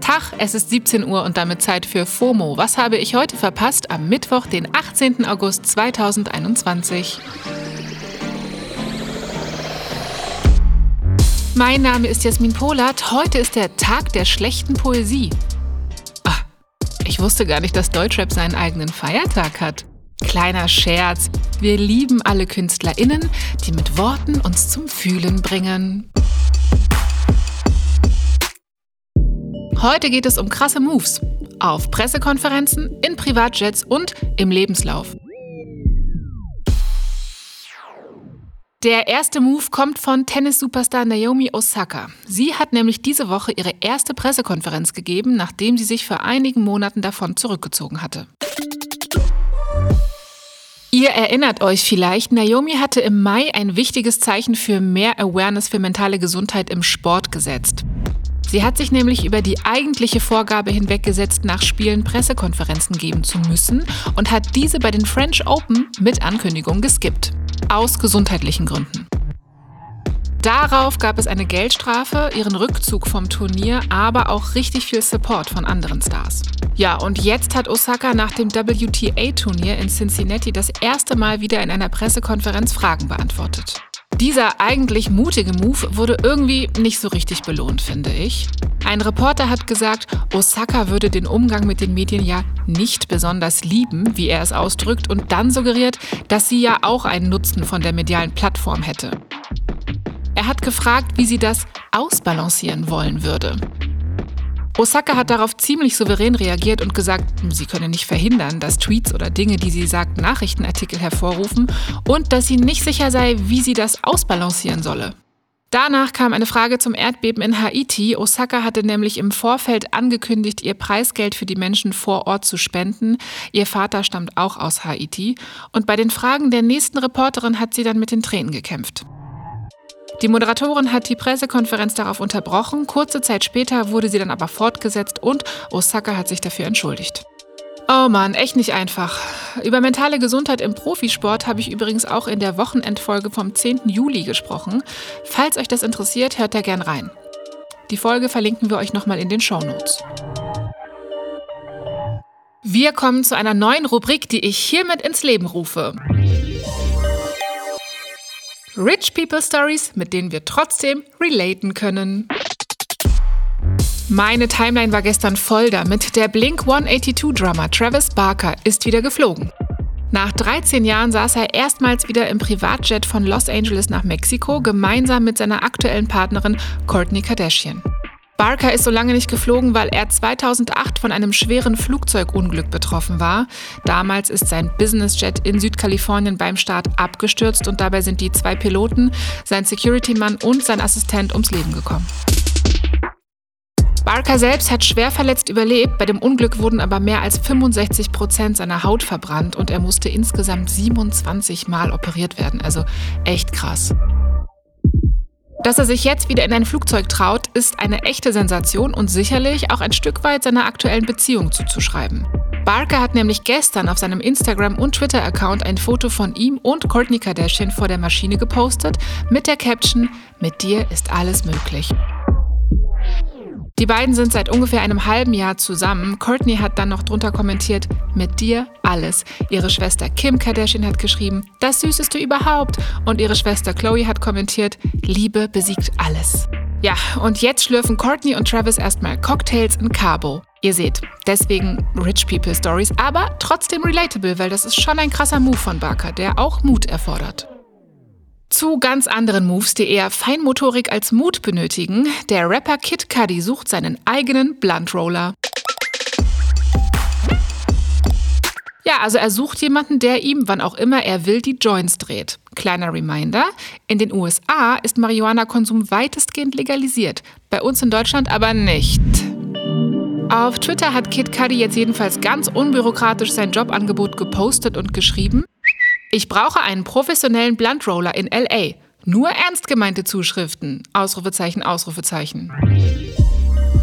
Tag, es ist 17 Uhr und damit Zeit für FOMO. Was habe ich heute verpasst am Mittwoch, den 18. August 2021? Mein Name ist Jasmin Polat. Heute ist der Tag der schlechten Poesie. Ach, ich wusste gar nicht, dass Deutschrap seinen eigenen Feiertag hat. Kleiner Scherz. Wir lieben alle KünstlerInnen, die mit Worten uns zum Fühlen bringen. Heute geht es um krasse Moves. Auf Pressekonferenzen, in Privatjets und im Lebenslauf. Der erste Move kommt von Tennis-Superstar Naomi Osaka. Sie hat nämlich diese Woche ihre erste Pressekonferenz gegeben, nachdem sie sich vor einigen Monaten davon zurückgezogen hatte. Ihr erinnert euch vielleicht, Naomi hatte im Mai ein wichtiges Zeichen für mehr Awareness für mentale Gesundheit im Sport gesetzt. Sie hat sich nämlich über die eigentliche Vorgabe hinweggesetzt, nach Spielen Pressekonferenzen geben zu müssen und hat diese bei den French Open mit Ankündigung geskippt. Aus gesundheitlichen Gründen. Darauf gab es eine Geldstrafe, ihren Rückzug vom Turnier, aber auch richtig viel Support von anderen Stars. Ja, und jetzt hat Osaka nach dem WTA-Turnier in Cincinnati das erste Mal wieder in einer Pressekonferenz Fragen beantwortet. Dieser eigentlich mutige Move wurde irgendwie nicht so richtig belohnt, finde ich. Ein Reporter hat gesagt, Osaka würde den Umgang mit den Medien ja nicht besonders lieben, wie er es ausdrückt, und dann suggeriert, dass sie ja auch einen Nutzen von der medialen Plattform hätte. Er hat gefragt, wie sie das ausbalancieren wollen würde. Osaka hat darauf ziemlich souverän reagiert und gesagt, sie könne nicht verhindern, dass Tweets oder Dinge, die sie sagt, Nachrichtenartikel hervorrufen und dass sie nicht sicher sei, wie sie das ausbalancieren solle. Danach kam eine Frage zum Erdbeben in Haiti. Osaka hatte nämlich im Vorfeld angekündigt, ihr Preisgeld für die Menschen vor Ort zu spenden. Ihr Vater stammt auch aus Haiti. Und bei den Fragen der nächsten Reporterin hat sie dann mit den Tränen gekämpft. Die Moderatorin hat die Pressekonferenz darauf unterbrochen. Kurze Zeit später wurde sie dann aber fortgesetzt und Osaka hat sich dafür entschuldigt. Oh Mann, echt nicht einfach. Über mentale Gesundheit im Profisport habe ich übrigens auch in der Wochenendfolge vom 10. Juli gesprochen. Falls euch das interessiert, hört da gern rein. Die Folge verlinken wir euch nochmal in den Show Notes. Wir kommen zu einer neuen Rubrik, die ich hiermit ins Leben rufe. Rich People Stories, mit denen wir trotzdem relaten können. Meine Timeline war gestern voll damit. Der Blink 182-Drummer Travis Barker ist wieder geflogen. Nach 13 Jahren saß er erstmals wieder im Privatjet von Los Angeles nach Mexiko, gemeinsam mit seiner aktuellen Partnerin Courtney Kardashian. Barker ist so lange nicht geflogen, weil er 2008 von einem schweren Flugzeugunglück betroffen war. Damals ist sein Businessjet in Südkalifornien beim Start abgestürzt und dabei sind die zwei Piloten, sein Security-Mann und sein Assistent ums Leben gekommen. Barker selbst hat schwer verletzt überlebt, bei dem Unglück wurden aber mehr als 65 Prozent seiner Haut verbrannt und er musste insgesamt 27 Mal operiert werden. Also echt krass. Dass er sich jetzt wieder in ein Flugzeug traut, ist eine echte Sensation und sicherlich auch ein Stück weit seiner aktuellen Beziehung zuzuschreiben. Barker hat nämlich gestern auf seinem Instagram- und Twitter-Account ein Foto von ihm und Courtney Kardashian vor der Maschine gepostet mit der Caption: Mit dir ist alles möglich. Die beiden sind seit ungefähr einem halben Jahr zusammen. Courtney hat dann noch drunter kommentiert, mit dir alles. Ihre Schwester Kim Kardashian hat geschrieben, das Süßeste überhaupt. Und ihre Schwester Chloe hat kommentiert, Liebe besiegt alles. Ja, und jetzt schlürfen Courtney und Travis erstmal Cocktails in Cabo. Ihr seht, deswegen Rich People Stories, aber trotzdem relatable, weil das ist schon ein krasser Move von Barker, der auch Mut erfordert. Zu ganz anderen Moves, die eher Feinmotorik als Mut benötigen. Der Rapper Kid Cudi sucht seinen eigenen Blunt Roller. Ja, also er sucht jemanden, der ihm, wann auch immer er will, die Joints dreht. Kleiner Reminder, in den USA ist Marihuana-Konsum weitestgehend legalisiert, bei uns in Deutschland aber nicht. Auf Twitter hat Kid Cudi jetzt jedenfalls ganz unbürokratisch sein Jobangebot gepostet und geschrieben, ich brauche einen professionellen Blunt-Roller in LA. Nur ernst gemeinte Zuschriften. Ausrufezeichen, Ausrufezeichen.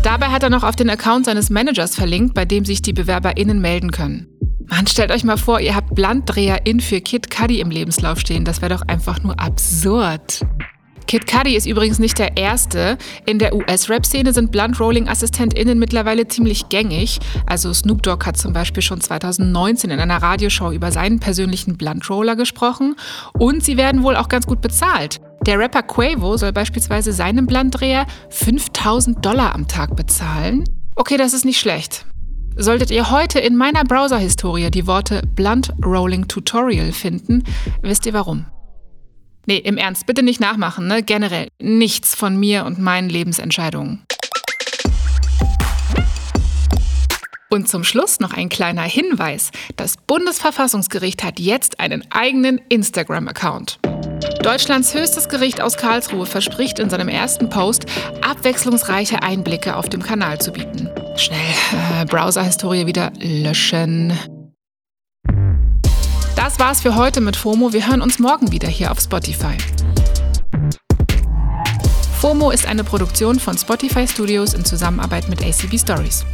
Dabei hat er noch auf den Account seines Managers verlinkt, bei dem sich die BewerberInnen melden können. Mann, stellt euch mal vor, ihr habt Bluntdreher in für Kid Cudi im Lebenslauf stehen. Das wäre doch einfach nur absurd. Kid Cudi ist übrigens nicht der Erste. In der US-Rap-Szene sind Blunt-Rolling-AssistentInnen mittlerweile ziemlich gängig. Also Snoop Dogg hat zum Beispiel schon 2019 in einer Radioshow über seinen persönlichen Blunt-Roller gesprochen. Und sie werden wohl auch ganz gut bezahlt. Der Rapper Quavo soll beispielsweise seinem Bluntdreher 5000 Dollar am Tag bezahlen. Okay, das ist nicht schlecht. Solltet ihr heute in meiner Browser-Historie die Worte Blunt Rolling Tutorial finden, wisst ihr warum. Nee, im Ernst, bitte nicht nachmachen, ne? Generell nichts von mir und meinen Lebensentscheidungen. Und zum Schluss noch ein kleiner Hinweis. Das Bundesverfassungsgericht hat jetzt einen eigenen Instagram-Account. Deutschlands höchstes Gericht aus Karlsruhe verspricht in seinem ersten Post, abwechslungsreiche Einblicke auf dem Kanal zu bieten. Schnell, äh, Browser-Historie wieder löschen. Das war's für heute mit FOMO. Wir hören uns morgen wieder hier auf Spotify. FOMO ist eine Produktion von Spotify Studios in Zusammenarbeit mit ACB Stories.